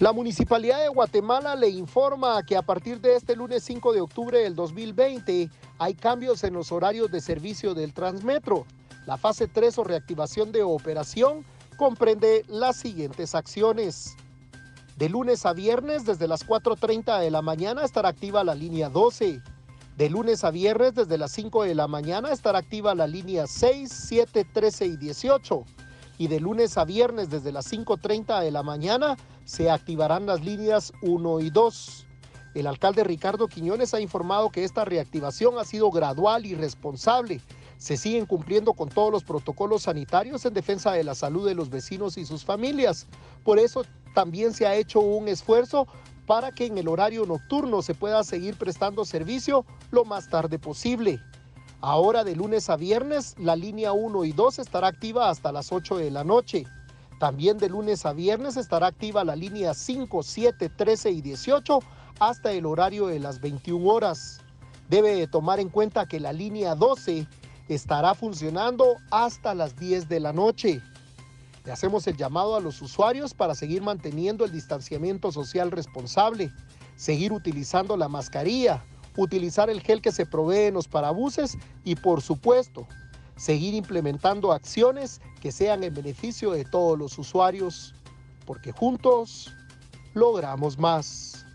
La Municipalidad de Guatemala le informa que a partir de este lunes 5 de octubre del 2020 hay cambios en los horarios de servicio del Transmetro. La fase 3 o reactivación de operación comprende las siguientes acciones. De lunes a viernes desde las 4.30 de la mañana estará activa la línea 12. De lunes a viernes desde las 5 de la mañana estará activa la línea 6, 7, 13 y 18. Y de lunes a viernes desde las 5.30 de la mañana se activarán las líneas 1 y 2. El alcalde Ricardo Quiñones ha informado que esta reactivación ha sido gradual y responsable. Se siguen cumpliendo con todos los protocolos sanitarios en defensa de la salud de los vecinos y sus familias. Por eso también se ha hecho un esfuerzo para que en el horario nocturno se pueda seguir prestando servicio lo más tarde posible. Ahora de lunes a viernes, la línea 1 y 2 estará activa hasta las 8 de la noche. También de lunes a viernes estará activa la línea 5, 7, 13 y 18 hasta el horario de las 21 horas. Debe tomar en cuenta que la línea 12 estará funcionando hasta las 10 de la noche. Le hacemos el llamado a los usuarios para seguir manteniendo el distanciamiento social responsable, seguir utilizando la mascarilla, utilizar el gel que se provee en los parabuses y por supuesto seguir implementando acciones que sean en beneficio de todos los usuarios, porque juntos logramos más.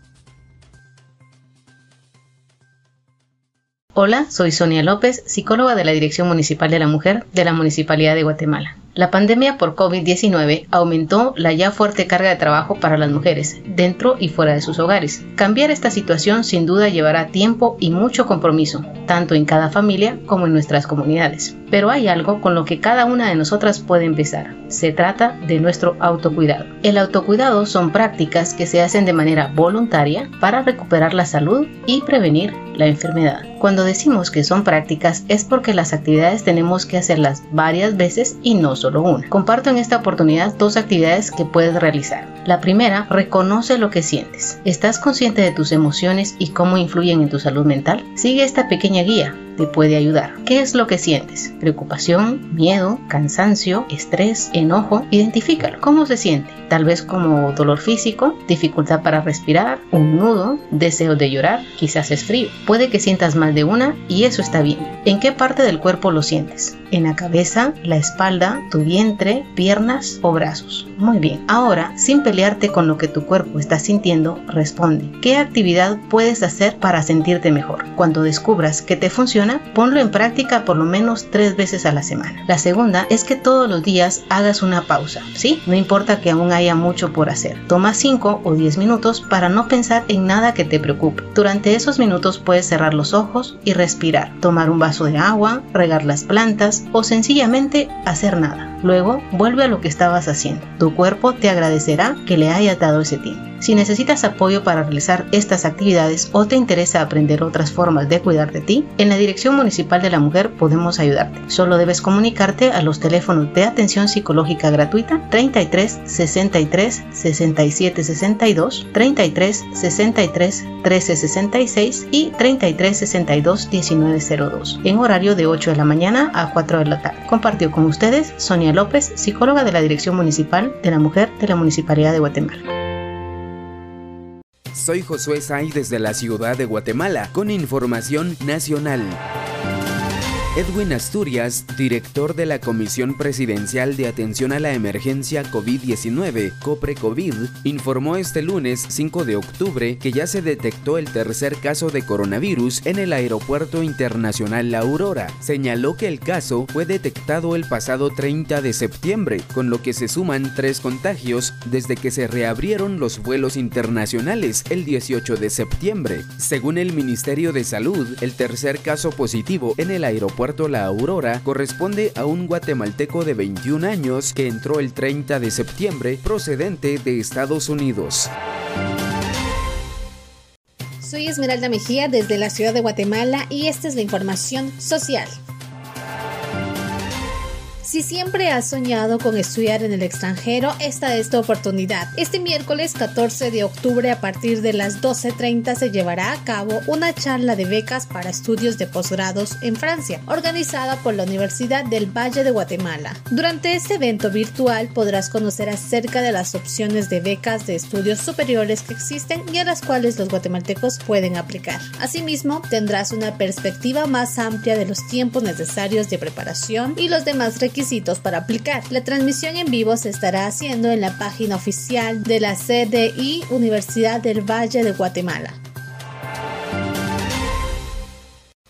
Hola, soy Sonia López, psicóloga de la Dirección Municipal de la Mujer de la Municipalidad de Guatemala. La pandemia por COVID-19 aumentó la ya fuerte carga de trabajo para las mujeres, dentro y fuera de sus hogares. Cambiar esta situación sin duda llevará tiempo y mucho compromiso, tanto en cada familia como en nuestras comunidades. Pero hay algo con lo que cada una de nosotras puede empezar. Se trata de nuestro autocuidado. El autocuidado son prácticas que se hacen de manera voluntaria para recuperar la salud y prevenir la enfermedad. Cuando decimos que son prácticas es porque las actividades tenemos que hacerlas varias veces y no solo una. Comparto en esta oportunidad dos actividades que puedes realizar. La primera, reconoce lo que sientes. ¿Estás consciente de tus emociones y cómo influyen en tu salud mental? Sigue esta pequeña guía te puede ayudar. ¿Qué es lo que sientes? Preocupación, miedo, cansancio, estrés, enojo. Identifícalo. ¿Cómo se siente? Tal vez como dolor físico, dificultad para respirar, un nudo, deseo de llorar, quizás es frío. Puede que sientas más de una y eso está bien. ¿En qué parte del cuerpo lo sientes? ¿En la cabeza, la espalda, tu vientre, piernas o brazos? Muy bien. Ahora, sin pelearte con lo que tu cuerpo está sintiendo, responde. ¿Qué actividad puedes hacer para sentirte mejor? Cuando descubras que te funciona, ponlo en práctica por lo menos tres veces a la semana. La segunda es que todos los días hagas una pausa, ¿sí? No importa que aún haya mucho por hacer. Toma 5 o 10 minutos para no pensar en nada que te preocupe. Durante esos minutos puedes cerrar los ojos y respirar, tomar un vaso de agua, regar las plantas o sencillamente hacer nada. Luego vuelve a lo que estabas haciendo. Tu cuerpo te agradecerá que le hayas dado ese tiempo. Si necesitas apoyo para realizar estas actividades o te interesa aprender otras formas de cuidar de ti, en la Dirección Municipal de la Mujer podemos ayudarte. Solo debes comunicarte a los teléfonos de atención psicológica gratuita 33 63 67 62, 33 63 13 66 y 33 62 19 02, en horario de 8 de la mañana a 4 de la tarde. Compartió con ustedes Sonia López, psicóloga de la Dirección Municipal de la Mujer de la Municipalidad de Guatemala. Soy Josué Say desde la ciudad de Guatemala con información nacional. Edwin Asturias, director de la Comisión Presidencial de Atención a la Emergencia COVID-19, COPRE-COVID, informó este lunes 5 de octubre que ya se detectó el tercer caso de coronavirus en el Aeropuerto Internacional La Aurora. Señaló que el caso fue detectado el pasado 30 de septiembre, con lo que se suman tres contagios desde que se reabrieron los vuelos internacionales el 18 de septiembre. Según el Ministerio de Salud, el tercer caso positivo en el aeropuerto la Aurora corresponde a un guatemalteco de 21 años que entró el 30 de septiembre procedente de Estados Unidos. Soy Esmeralda Mejía desde la ciudad de Guatemala y esta es la información social. Si siempre has soñado con estudiar en el extranjero, esta es tu oportunidad. Este miércoles 14 de octubre a partir de las 12.30 se llevará a cabo una charla de becas para estudios de posgrados en Francia, organizada por la Universidad del Valle de Guatemala. Durante este evento virtual podrás conocer acerca de las opciones de becas de estudios superiores que existen y a las cuales los guatemaltecos pueden aplicar. Asimismo, tendrás una perspectiva más amplia de los tiempos necesarios de preparación y los demás requisitos para aplicar. La transmisión en vivo se estará haciendo en la página oficial de la CDI Universidad del Valle de Guatemala.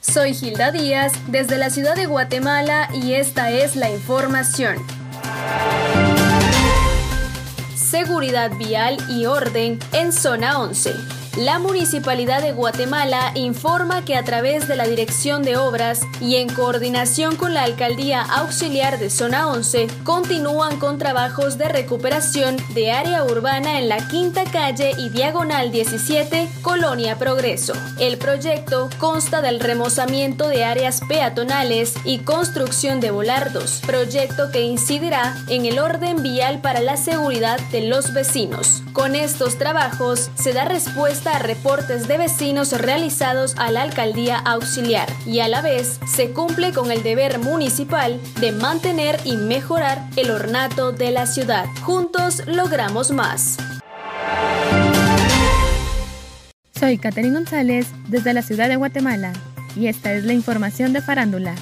Soy Gilda Díaz desde la ciudad de Guatemala y esta es la información. Seguridad vial y orden en zona 11. La Municipalidad de Guatemala informa que a través de la Dirección de Obras y en coordinación con la Alcaldía Auxiliar de Zona 11, continúan con trabajos de recuperación de área urbana en la Quinta Calle y Diagonal 17, Colonia Progreso. El proyecto consta del remozamiento de áreas peatonales y construcción de volardos, proyecto que incidirá en el orden vial para la seguridad de los vecinos. Con estos trabajos se da respuesta a reportes de vecinos realizados a la alcaldía auxiliar y a la vez se cumple con el deber municipal de mantener y mejorar el ornato de la ciudad. Juntos logramos más. Soy Catherine González desde la ciudad de Guatemala y esta es la información de farándula.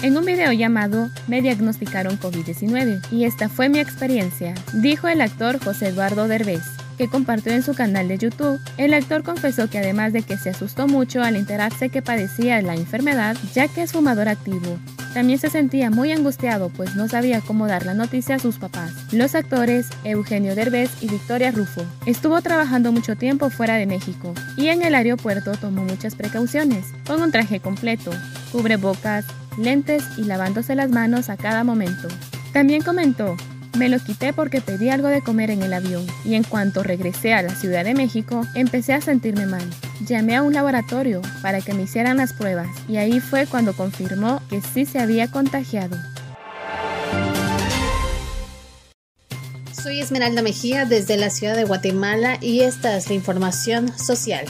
En un video llamado Me diagnosticaron COVID-19 y esta fue mi experiencia, dijo el actor José Eduardo Derbez que compartió en su canal de YouTube, el actor confesó que además de que se asustó mucho al enterarse que padecía la enfermedad, ya que es fumador activo, también se sentía muy angustiado pues no sabía cómo dar la noticia a sus papás. Los actores Eugenio Derbez y Victoria Rufo estuvo trabajando mucho tiempo fuera de México y en el aeropuerto tomó muchas precauciones, con un traje completo, cubrebocas, lentes y lavándose las manos a cada momento. También comentó me lo quité porque pedí algo de comer en el avión y en cuanto regresé a la Ciudad de México empecé a sentirme mal. Llamé a un laboratorio para que me hicieran las pruebas y ahí fue cuando confirmó que sí se había contagiado. Soy Esmeralda Mejía desde la ciudad de Guatemala y esta es la información social.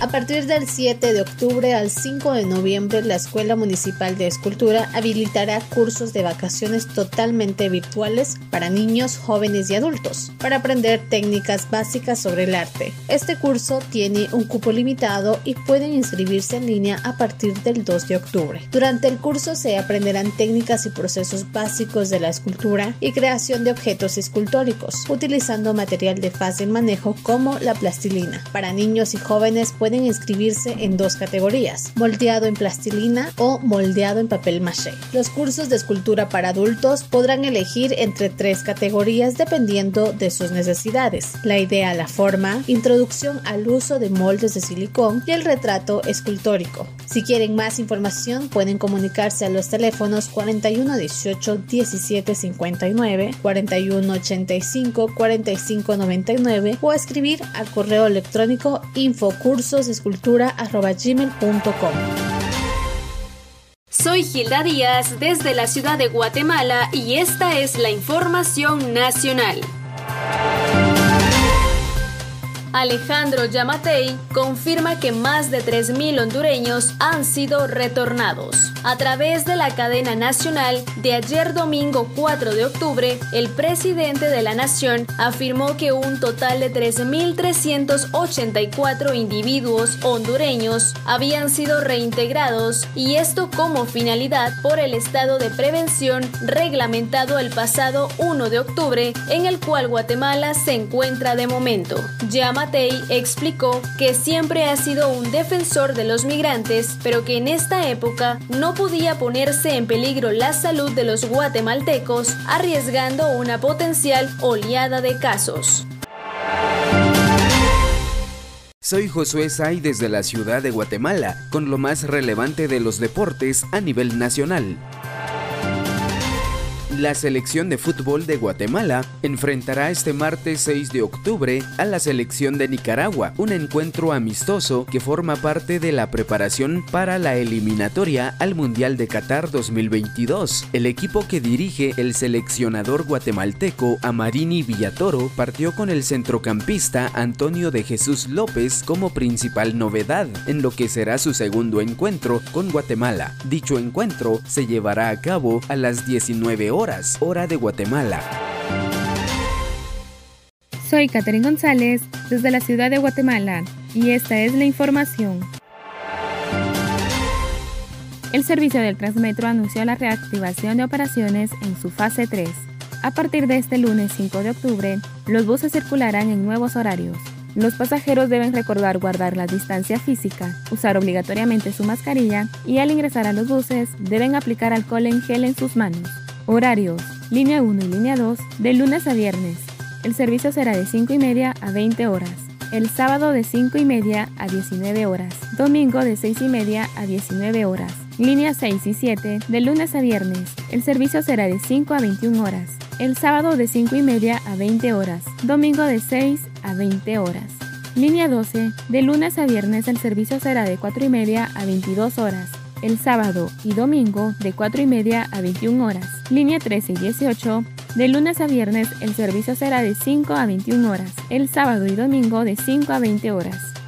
A partir del 7 de octubre al 5 de noviembre, la Escuela Municipal de Escultura habilitará cursos de vacaciones totalmente virtuales para niños, jóvenes y adultos, para aprender técnicas básicas sobre el arte. Este curso tiene un cupo limitado y pueden inscribirse en línea a partir del 2 de octubre. Durante el curso se aprenderán técnicas y procesos básicos de la escultura y creación de objetos escultóricos, utilizando material de fácil manejo como la plastilina. Para niños y jóvenes pueden pueden inscribirse en dos categorías, moldeado en plastilina o moldeado en papel maché. Los cursos de escultura para adultos podrán elegir entre tres categorías dependiendo de sus necesidades. La idea, la forma, introducción al uso de moldes de silicón y el retrato escultórico. Si quieren más información pueden comunicarse a los teléfonos 41 18 17 59, 41 85 45 99 o escribir al correo electrónico infocursos escultura.gmail.com Soy Gilda Díaz desde la ciudad de Guatemala y esta es la información nacional. Alejandro Yamatei confirma que más de 3.000 hondureños han sido retornados. A través de la cadena nacional de ayer domingo 4 de octubre, el presidente de la nación afirmó que un total de 3.384 individuos hondureños habían sido reintegrados y esto como finalidad por el estado de prevención reglamentado el pasado 1 de octubre en el cual Guatemala se encuentra de momento. Matei explicó que siempre ha sido un defensor de los migrantes, pero que en esta época no podía ponerse en peligro la salud de los guatemaltecos, arriesgando una potencial oleada de casos. Soy Josué Say desde la ciudad de Guatemala, con lo más relevante de los deportes a nivel nacional. La selección de fútbol de Guatemala enfrentará este martes 6 de octubre a la selección de Nicaragua, un encuentro amistoso que forma parte de la preparación para la eliminatoria al Mundial de Qatar 2022. El equipo que dirige el seleccionador guatemalteco Amarini Villatoro partió con el centrocampista Antonio de Jesús López como principal novedad en lo que será su segundo encuentro con Guatemala. Dicho encuentro se llevará a cabo a las 19 hora de Guatemala. Soy Catherine González desde la ciudad de Guatemala y esta es la información. El servicio del Transmetro anunció la reactivación de operaciones en su fase 3. A partir de este lunes 5 de octubre, los buses circularán en nuevos horarios. Los pasajeros deben recordar guardar la distancia física, usar obligatoriamente su mascarilla y al ingresar a los buses deben aplicar alcohol en gel en sus manos. Horarios. Línea 1 y línea 2 de lunes a viernes. El servicio será de 5 y media a 20 horas. El sábado de 5 y media a 19 horas. Domingo de 6 y media a 19 horas. Línea 6 y 7 de lunes a viernes. El servicio será de 5 a 21 horas. El sábado de 5 y media a 20 horas. Domingo de 6 a 20 horas. Línea 12. De lunes a viernes el servicio será de 4 y media a 22 horas. El sábado y domingo de 4 y media a 21 horas. Línea 13 y 18. De lunes a viernes el servicio será de 5 a 21 horas. El sábado y domingo de 5 a 20 horas.